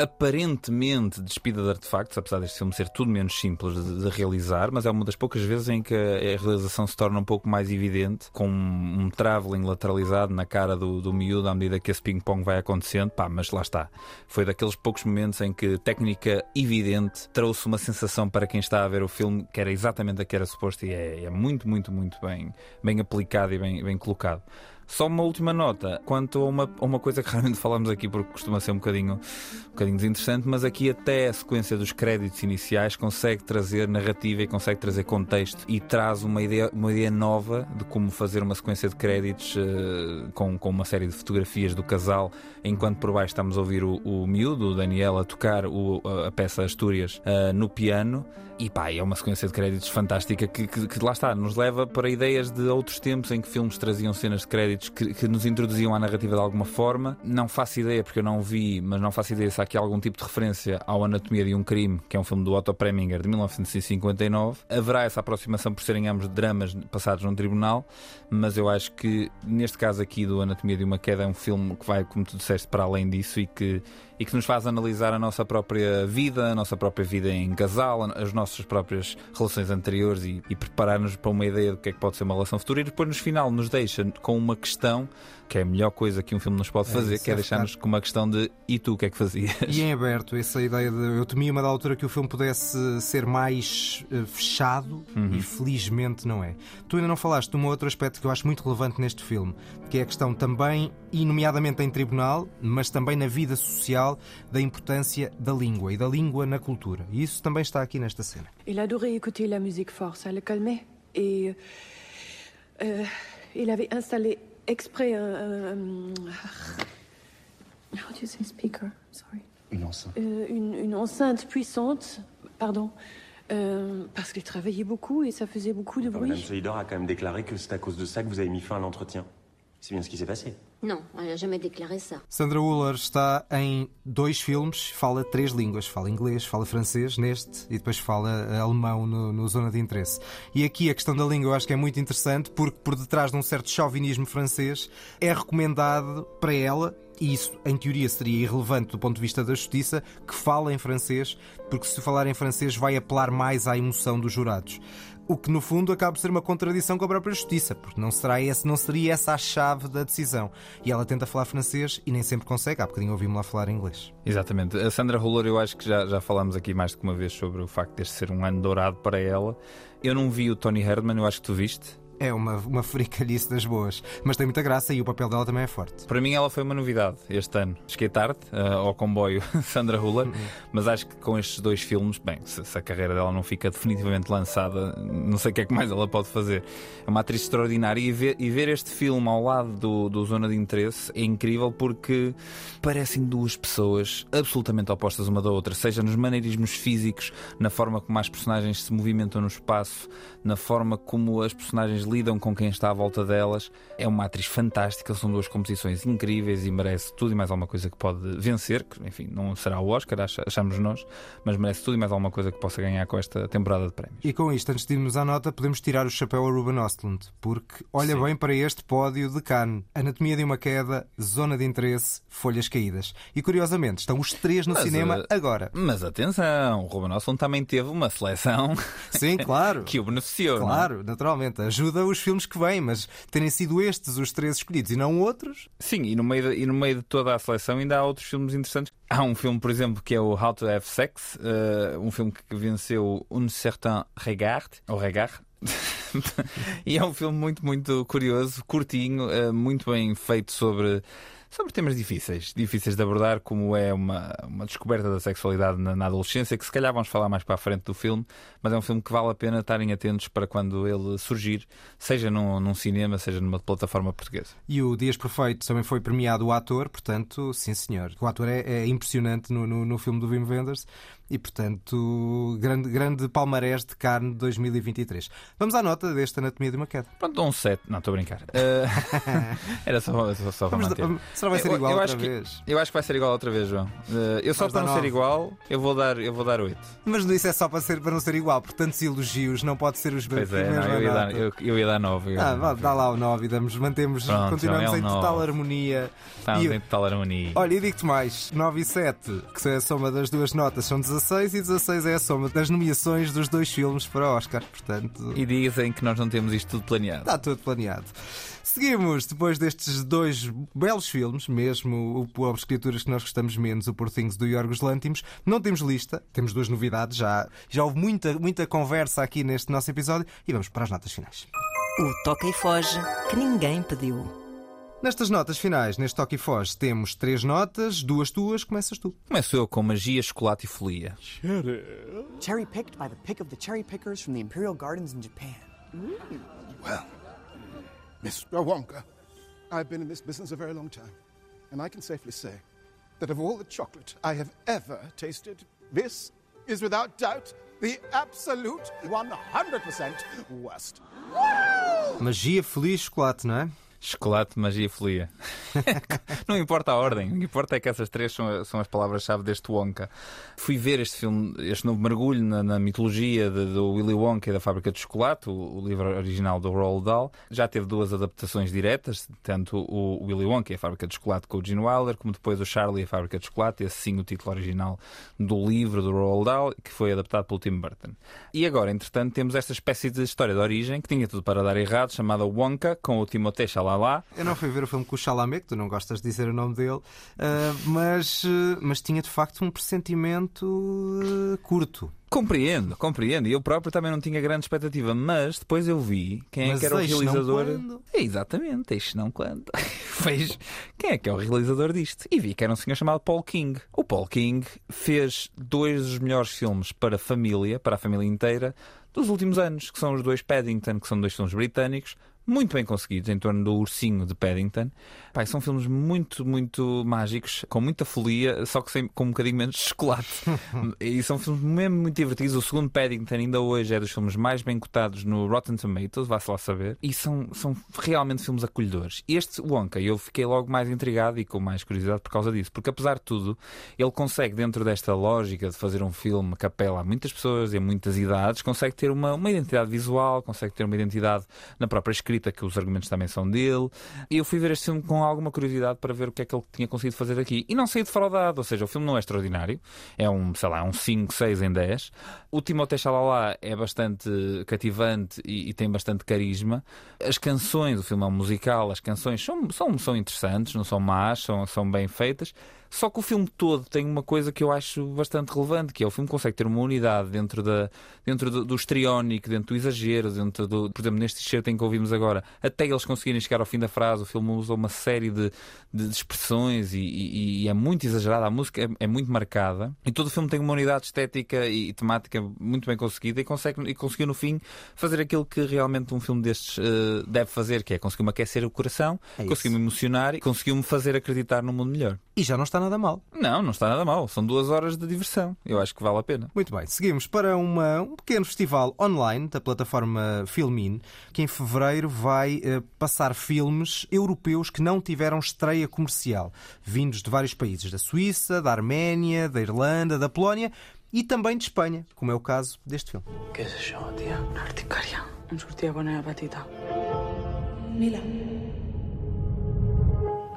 aparentemente despida de artefactos, apesar deste filme ser tudo menos simples de, de realizar, mas é uma das poucas vezes em que a, realização se torna um pouco mais evidente, com um, um travelling lateralizado na cara do, do miúdo à medida que esse ping-pong vai acontecendo. Pá, mas lá está. Foi daqueles poucos momentos em que técnica evidente trouxe uma sensação para quem está a ver o filme que era exatamente a que era suposto e é, é muito, muito, muito bem, bem aplicado e bem, bem colocado. Só uma última nota quanto a uma, uma coisa que raramente falamos aqui porque costuma ser um bocadinho, um bocadinho desinteressante, mas aqui até a sequência dos créditos iniciais consegue trazer narrativa e consegue trazer contexto e traz uma ideia, uma ideia nova de como fazer uma sequência de créditos eh, com, com uma série de fotografias do casal, enquanto por baixo estamos a ouvir o, o miúdo, o Daniel, a tocar o- a, a peça Astúrias eh, no piano. E pá, é uma sequência de créditos fantástica que, que- que lá está, nos leva para ideias de outros tempos em que filmes traziam cenas de créditos que, que nos introduziam à narrativa de alguma forma. Não faço ideia, porque eu não vi, mas não faço ideia se há aqui algum tipo de referência ao Anatomia de um Crime, que é um filme do Otto Preminger de 1959. Haverá essa aproximação por serem ambos dramas passados num tribunal, mas eu acho que neste caso aqui do Anatomia de uma Queda é um filme que vai, como tu disseste, para além disso e que, e que nos faz analisar a nossa própria vida, a nossa própria vida em casal, as nossas próprias relações anteriores e, e preparar-nos para uma ideia do que é que pode ser uma relação futura. E depois no final nos deixa com uma questão que é a melhor coisa que um filme nos pode É fazer, isso, que é é deixar-nos com uma questão de e tu o que é que fazias? E em aberto, essa ideia de. Eu temia uma da altura que o filme pudesse ser mais eh, fechado e felizmente não é. Tu ainda não falaste de um outro aspecto que eu acho muito relevante neste filme, que é a questão também, e nomeadamente em tribunal, mas também na vida social, da importância da língua e da língua na cultura. E isso também está aqui nesta cena. Il adorait écouter la musique fort, ça le calmait. Et euh, il avait installé exprès un. un- how do you say speaker? Sorry. Une enceinte. Euh, une, une enceinte puissante, pardon, euh, parce qu'il travaillait beaucoup et ça faisait beaucoup de Madame bruit. Solidor a quand même déclaré que c'est à cause de ça que vous avez mis fin à l'entretien. C'est bien ce qui s'est passé. Elle n'a jamais déclaré ça. Sandra Hüller está em dois filmes, fala três línguas, fala inglês, fala francês neste e depois fala eh, alemão no, no Zona de Interesse. E aqui a questão da língua eu acho que é muito interessante porque por detrás de um certo chauvinismo francês é recomendado para ela e isso em teoria seria irrelevante do ponto de vista da justiça, que fala em francês, porque se falar em francês vai apelar mais à emoção dos jurados. O que no fundo acaba por ser uma contradição com a própria justiça, porque não, será esse, não seria essa a chave da decisão. E ela tenta falar francês e nem sempre consegue, há bocadinho ouvimos lá falar inglês. Exatamente. A Sandra Roller, eu acho que já, já falámos aqui mais que uma vez sobre o facto deste ser um ano dourado para ela. Eu não vi o Tony Herdman, eu acho que tu viste. É uma, uma fricalhice das boas, mas tem muita graça e o papel dela também é forte. Para mim, ela foi uma novidade este ano. Cheguei tarde uh, ao comboio Sandra Huller, mas acho que com estes dois filmes, bem, se, se, a carreira dela não fica definitivamente lançada, não sei o que é que mais ela pode fazer. É uma atriz extraordinária e ver, e ver este filme ao lado do, do Zona de Interesse é incrível porque parecem duas pessoas absolutamente opostas uma da outra, seja nos maneirismos físicos, na forma como as personagens se movimentam no espaço, na forma como as personagens lidam com quem está à volta delas. É uma atriz fantástica, são duas composições incríveis e merece tudo e mais alguma coisa que pode vencer, que enfim, não será o Oscar, achamos nós, mas merece tudo e mais alguma coisa que possa ganhar com esta temporada de prémios. E com isto, antes de irmos à nota, podemos tirar o chapéu a Ruben Ostlund, porque olha Sim. bem para este pódio de Cannes. Anatomia de uma queda, zona de interesse, folhas caídas. E curiosamente, estão os três no mas, cinema uh, agora. Mas atenção, o Ruben Ostlund também teve uma seleção Sim, claro. que o beneficiou. É? Claro, naturalmente. Ajuda os filmes que vêm, mas terem sido estes os três escolhidos e não outros. Sim, e no meio de, e no meio de toda a seleção ainda há outros filmes interessantes. Há um filme, por exemplo, que é o How to Have Sex, uh, um filme que venceu Un Certain Regard, ou Regard, e é um filme muito, muito curioso, curtinho, uh, muito bem feito sobre sobre temas difíceis, difíceis de abordar, como é uma, uma descoberta da sexualidade na, na, adolescência, que se calhar vamos falar mais para a frente do filme, mas é um filme que vale a pena estarem atentos para quando ele surgir, seja num, num cinema, seja numa plataforma portuguesa. E o Dias Perfeito também foi premiado o ator, portanto, sim senhor. O ator é, é impressionante no, no, no filme do Wim Wenders e, portanto, grande, grande palmarés de carne de 2023. Vamos à nota desta Anatomia de uma Queda. Pronto, um 7. Não, estou a brincar. Uh... Era só, só, só para manter. Será vai ser igual eu, eu outra vez? Que, eu acho que vai ser igual outra vez, João. Uh, eu só para não 9. ser igual, eu vou dar, eu vou dar 8. Mas isso é só para, ser, para não ser igual, por tantos elogios, não pode ser os Pois é, não, eu, ia dar, eu, eu, ia dar 9. Ah, vá, dá lá o 9 e damos, mantemos, Pronto, continuamos é em 9. total harmonia. Estamos e, em total harmonia. Olha, e digo-te mais: 9 e 7, que é a soma das duas notas, são 16 e 16 é a soma das nomeações dos dois filmes para Oscar. Portanto... E dizem que nós não temos isto tudo planeado. Está tudo planeado. Seguimos, depois destes dois belos filmes, mesmo o Pobres Criaturas que nós gostamos menos, o Por Things do Yorgos Lantimos, não temos lista, temos duas novidades, já, já houve muita, muita conversa aqui neste nosso episódio e vamos para as notas finais. O Toca e Foge que ninguém pediu. Nestas notas finais, neste Toque e Foz, temos três notas, duas tuas, começas tu. Começo eu com magia, chocolate e folia. Cherry. Cherry picked by the pick of the cherry pickers from the Imperial Gardens in Japan. Mm. Well, Mr. Wonka, I've been in this business a very long time, and I can safely say that of all the chocolate I have ever tasted, this is without doubt the absolute 100% worst. Magia, feliz, chocolate, não é? Chocolate, magia e folia. não importa a ordem, o que importa é que essas três são, são as palavras-chave deste Wonka. Fui ver este filme, este novo mergulho na, na mitologia de, do Willy Wonka e da Fábrica de Chocolate, o, o, livro original do Roald Dahl. Já teve duas adaptações diretas, tanto o Willy Wonka e a Fábrica de Chocolate com o Gene Wilder, como depois o Charlie e a Fábrica de Chocolate, esse sim o título original do livro do Roald Dahl, que foi adaptado pelo Tim Burton. E agora, entretanto, temos esta espécie de história de origem, que tinha tudo para dar errado, chamada Wonka, com o Timothée Chalamet lá. Eu não fui ver o filme com o Chalamet, que tu não gostas de dizer o nome dele, uh, mas, uh, mas tinha de facto um pressentimento uh, curto. Compreendo, compreendo. E eu próprio também não tinha grande expectativa, mas depois eu vi quem mas é que era o realizador. É, exatamente, este não quando. fez quem é que é o realizador disto? E vi que era um senhor chamado Paul King. O Paul King fez dois dos melhores filmes para a família, para a família inteira, dos últimos anos, que são os dois Paddington, que são dois filmes britânicos, muito bem conseguidos em torno do ursinho de Paddington. Pai, são filmes muito, muito mágicos, com muita folia, só que sem, com um bocadinho menos de chocolate. e são filmes mesmo muito divertidos. O segundo Paddington ainda hoje é dos filmes mais bem cotados no Rotten Tomatoes, vá-se lá saber. E são, são realmente filmes acolhedores. Este Wonka, eu fiquei logo mais intrigado e com mais curiosidade por causa disso, porque apesar de tudo, ele consegue, dentro desta lógica de fazer um filme que apela a muitas pessoas e a muitas idades, consegue ter uma, uma identidade visual, consegue ter uma identidade na própria escrita, que os argumentos também são dele. E eu fui ver este filme com alguma curiosidade para ver o que é que ele tinha conseguido fazer aqui. E não saí defraudado, ou seja, o filme não é extraordinário, é um, sei lá, um 5, 6 em 10. O Timothée Chalalat é bastante cativante e, e, tem bastante carisma. As canções, o filme é um musical, as canções são, são, são interessantes, não são más, são, são bem feitas. Só que o filme todo tem uma coisa que eu acho bastante relevante, que é o filme consegue ter uma unidade dentro, da, dentro do, do estriónico, dentro do exagero, dentro do, por exemplo, neste excerto em que ouvimos agora, até eles conseguirem chegar ao fim da frase, o filme usa uma série de, de, expressões e, e, e, é muito exagerada, a música é, é, muito marcada e todo o filme tem uma unidade estética e, temática muito bem conseguida e, consegue, e conseguiu no fim fazer aquilo que realmente um filme destes uh, deve fazer, que é conseguir-me aquecer o coração, é conseguir-me emocionar e conseguiu-me fazer acreditar num mundo melhor. E já não está nada mal. Não, não está nada mal. São duas horas de diversão. Eu acho que vale a pena. Muito bem. Seguimos para uma, um pequeno festival online da plataforma Filmin, que em fevereiro vai eh, passar filmes europeus que não tiveram estreia comercial, vindos de vários países, da Suíça, da Arménia, da Irlanda, da Polónia e também de Espanha, como é o caso deste filme. Que és això, tia? Una articària. Em sortia. Mila.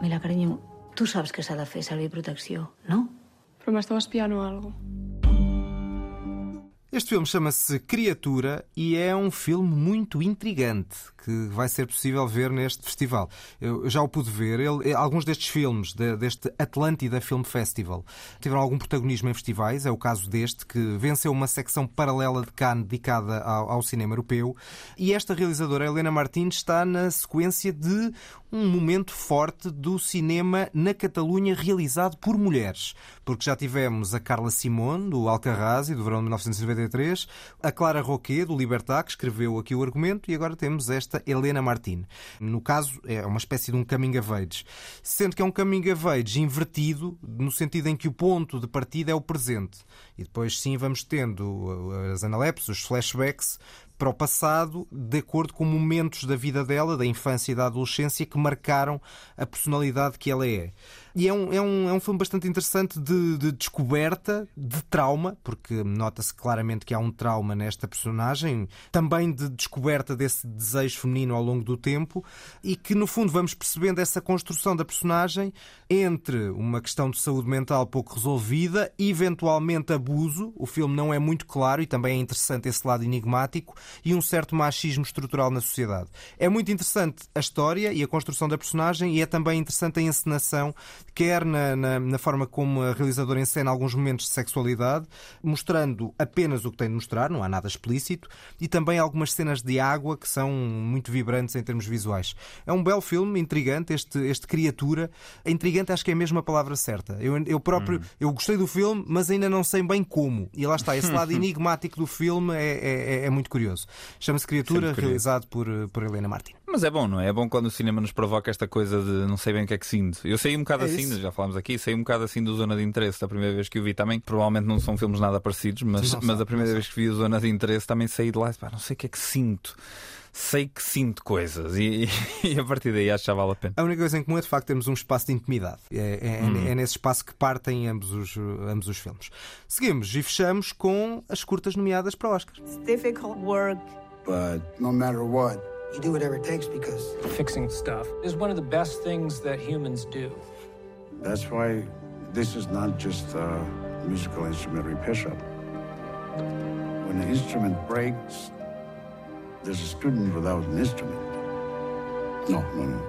Mira, carinyo, tu saps que s'ha de fer servir protecció, no? Però m'estava espiant o alguna Este filme chama-se Criatura e é um filme muito intrigante que vai ser possível ver neste festival. Eu já o pude ver. Ele, alguns destes filmes, de, deste Atlântida Film Festival, tiveram algum protagonismo em festivais. É o caso deste, que venceu uma secção paralela de Cannes dedicada ao, ao cinema europeu. E esta realizadora, Helena Martins, está na sequência de um momento forte do cinema na Catalunha realizado por mulheres. Porque já tivemos a Carla Simone, do Alcarrás e do verão de 1993, a Clara Roquet, do Libertar, que escreveu aqui o argumento, e agora temos esta Helena Martin. No caso, é uma espécie de um coming of age. Sendo que é um coming of age invertido, no sentido em que o ponto de partida é o presente. E depois, sim, vamos tendo as analepses, os flashbacks, para o passado, de acordo com momentos da vida dela, da infância e da adolescência, que marcaram a personalidade que ela é. E é um, é um, é um filme bastante interessante de, de descoberta, de trauma, porque nota-se claramente que há um trauma nesta personagem, também de descoberta desse desejo feminino ao longo do tempo, e que no fundo vamos percebendo essa construção da personagem entre uma questão de saúde mental pouco resolvida eventualmente abuso. O filme não é muito claro e também é interessante esse lado enigmático e um certo machismo estrutural na sociedade. É muito interessante a história e a construção da personagem e é também interessante a encenação quer na, na, na, forma como a realizadora encena alguns momentos de sexualidade, mostrando apenas o que tem de mostrar, não há nada explícito, e também algumas cenas de água que são muito vibrantes em termos visuais. É um belo filme, intrigante, este, este criatura. Intrigante acho que é mesmo a palavra certa. Eu, eu próprio, hum. eu gostei do filme, mas ainda não sei bem como. E lá está, esse lado enigmático do filme é, é, é, é muito curioso. Chama-se Criatura, realizado por, por Helena Martin. Mas é bom, não é? É bom quando o cinema nos provoca esta coisa de não sei bem o que é que sinto. Eu saí um bocado é assim, já falámos aqui, saí um bocado assim do Zona de Interesse da primeira vez que o vi também. Provavelmente não são filmes nada parecidos, mas, mas a primeira vez que vi o Zona de Interesse também saí de lá e pá, não sei o que é que sinto sei que sinto coisas e, e, a partir daí acho que já vale a pena. A única coisa em comum é de facto termos um espaço de intimidade. É, é, hum. é nesse espaço que partem ambos os, ambos os filmes. Seguimos e fechamos com as curtas nomeadas para Oscar. It's difficult work. But no matter what, You do whatever it takes because fixing stuff is one of the best things that humans do. That's why this is not just a musical instrument repair shop. When an instrument breaks, there's a student without an instrument. No, no, no.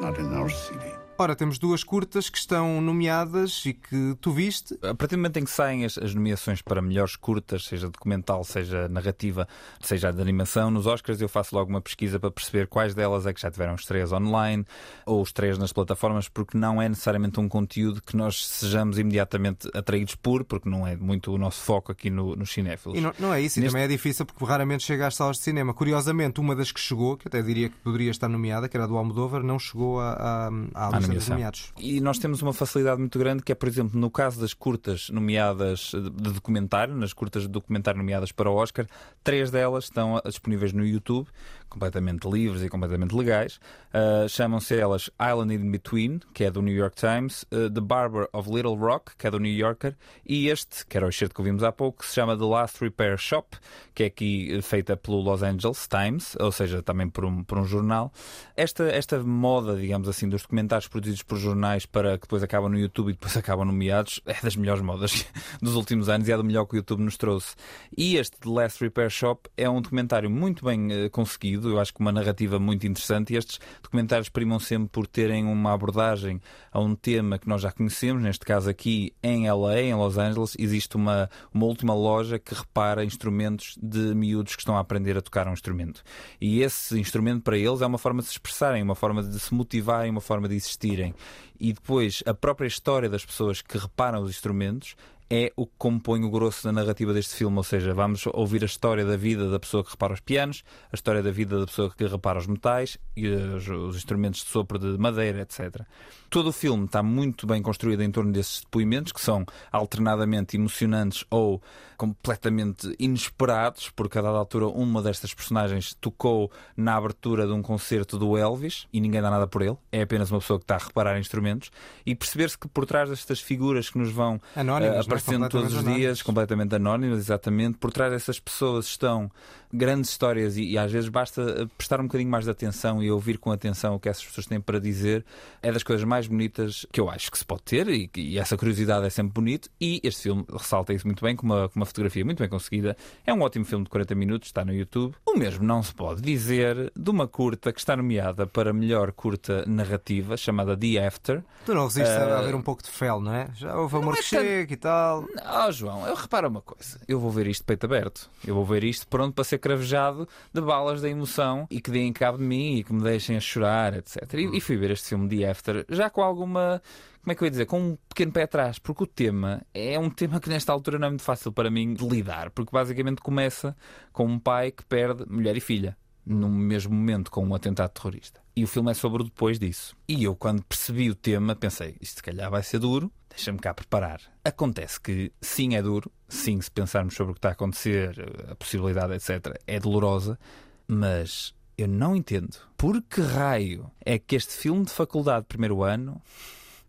Not in our city. Ora, temos duas curtas que estão nomeadas e que tu viste. A partir do momento em que saem as, as nomeações para melhores curtas, seja documental, seja narrativa, seja de animação, nos Oscars eu faço logo uma pesquisa para perceber quais delas é que já tiveram estreias online ou estreias nas plataformas, porque não é necessariamente um conteúdo que nós sejamos imediatamente atraídos por, porque não é muito o nosso foco aqui no, no cinéfilos. E não, não é isso, Neste... e também é difícil porque raramente chega às salas de cinema. Curiosamente, uma das que chegou, que até diria que poderia estar nomeada, que era a do Almodóvar, não chegou à, à, à nomeados. E nós temos uma facilidade muito grande que é, por exemplo, no caso das curtas nomeadas de documentário, nas curtas de documentário nomeadas para o Oscar, três delas estão disponíveis no YouTube completamente livres e completamente legais. Uh, Chamam-se elas Island in Between, que é do New York Times, uh, The Barber of Little Rock, que é do New Yorker, e este, que era o excerto que ouvimos há pouco, que se chama The Last Repair Shop, que é aqui feita pelo Los Angeles Times, ou seja, também por um, por um jornal. Esta, esta moda, digamos assim, dos documentários produzidos por jornais para que depois acabam no YouTube e depois acabam nomeados, é das melhores modas dos últimos anos e é do melhor que o YouTube nos trouxe. E este The Last Repair Shop é um documentário muito bem uh, conseguido eu acho que uma narrativa muito interessante. E estes documentários primam sempre por terem uma abordagem a um tema que nós já conhecemos, neste caso aqui em LA, em Los Angeles, existe uma, uma última loja que repara instrumentos de miúdos que estão a aprender a tocar um instrumento. E esse instrumento para eles é uma forma de se expressarem, uma forma de se motivarem, uma forma de existirem. E depois a própria história das pessoas que reparam os instrumentos é o que compõe o grosso da narrativa deste filme. Ou seja, vamos ouvir a história da vida da pessoa que repara os pianos, a história da vida da pessoa que repara os metais e os, os instrumentos de sopro de madeira, etc. Todo o filme está muito bem construído em torno desses depoimentos, que são alternadamente emocionantes ou completamente inesperados, porque a dada altura uma destas personagens tocou na abertura de um concerto do Elvis e ninguém dá nada por ele, é apenas uma pessoa que está a reparar instrumentos e perceber-se que por trás destas figuras que nos vão Anónimas, uh, aparecendo todos os dias, completamente anónimas, exatamente, por trás dessas pessoas estão grandes histórias e, e às vezes basta prestar um bocadinho mais de atenção e ouvir com atenção o que essas pessoas têm para dizer, é das coisas mais bonitas que eu acho que se pode ter e, e essa curiosidade é sempre bonito e este filme ressalta isso muito bem com uma, com uma fotografia muito bem conseguida. É um ótimo filme de 40 minutos, está no YouTube. O mesmo não se pode dizer de uma curta que está nomeada para melhor curta narrativa, chamada The After. Tu não resistes Uh, a haver um pouco de fel, não é? Já houve amor que tanto- chega e tal. Oh, João, eu reparo uma coisa. Eu vou ver isto de peito aberto. Eu vou ver isto pronto para ser cravejado de balas da emoção e que deem cabo de mim e que me deixem a chorar, etc. E, e fui ver este filme The After já com alguma. Como é que eu ia dizer? Com um pequeno pé atrás, porque o tema é um tema que nesta altura não é muito fácil para mim de lidar, porque basicamente começa com um pai que perde mulher e filha no mesmo momento com um atentado terrorista. E o filme é sobre o depois disso. E eu, quando percebi o tema, pensei: isto se calhar vai ser duro, deixa-me cá preparar. Acontece que sim, é duro, sim, se pensarmos sobre o que está a acontecer, a possibilidade, etc., é dolorosa, mas eu não entendo por que raio é que este filme de faculdade de primeiro ano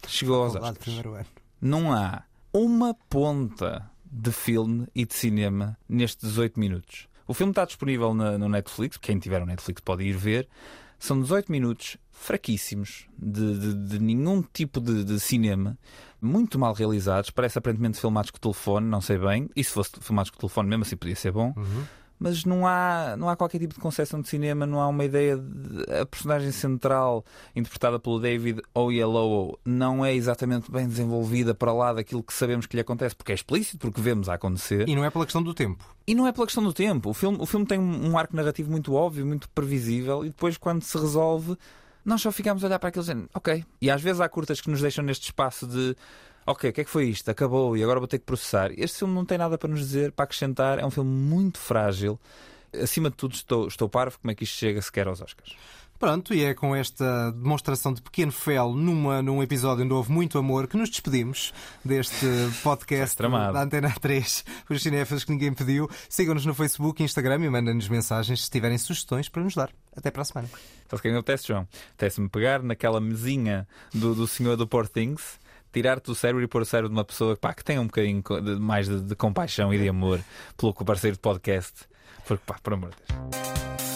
chegou aos Oscars. primeiro ano. Não há uma ponta de filme e de cinema nestes 18 minutos. O filme está disponível na- no Netflix, quem tiver o Netflix pode ir ver. São 18 minutos fraquíssimos, de, de- de nenhum tipo de, de cinema, muito mal realizados. Parece aparentemente filmados com o telefone, não sei bem. E se fosse filmados com o telefone, mesmo assim podia ser bom. Mas não há, não há qualquer tipo de concepção de cinema, não há uma ideia. De... A personagem central, interpretada pelo David Oyelowo, não é exatamente bem desenvolvida para lá daquilo que sabemos que lhe acontece, porque é explícito, porque vemos a acontecer. E não é pela questão do tempo. E não é pela questão do tempo. O filme, o filme tem um arco narrativo muito óbvio, muito previsível, e depois, quando se resolve, nós só ficamos a olhar para aquilo dizendo, ok. E às vezes há curtas que nos deixam neste espaço de, ok, o que é que foi isto? Acabou e agora vou ter que processar. Este filme não tem nada para nos dizer, para acrescentar. É um filme muito frágil. Acima de tudo, estou, estou parvo como é que isto chega sequer aos Oscars. Pronto, e é com esta demonstração de pequeno fel numa, num episódio onde houve muito amor que nos despedimos deste podcast da Antena 3, os cinéfilos que ninguém pediu. Sigam-nos no Facebook e Instagram e mandem-nos mensagens se tiverem sugestões para nos dar. Até para a semana. Sabe o que é que apetece, João? Apetece-me pegar naquela mesinha do, do senhor do Poor Things, tirar-te o cérebro e pôr o cérebro de uma pessoa pá, que tenha um bocadinho de- mais de, de compaixão e de amor pelo que o parceiro de podcast. Porque, pá, por amor de Deus.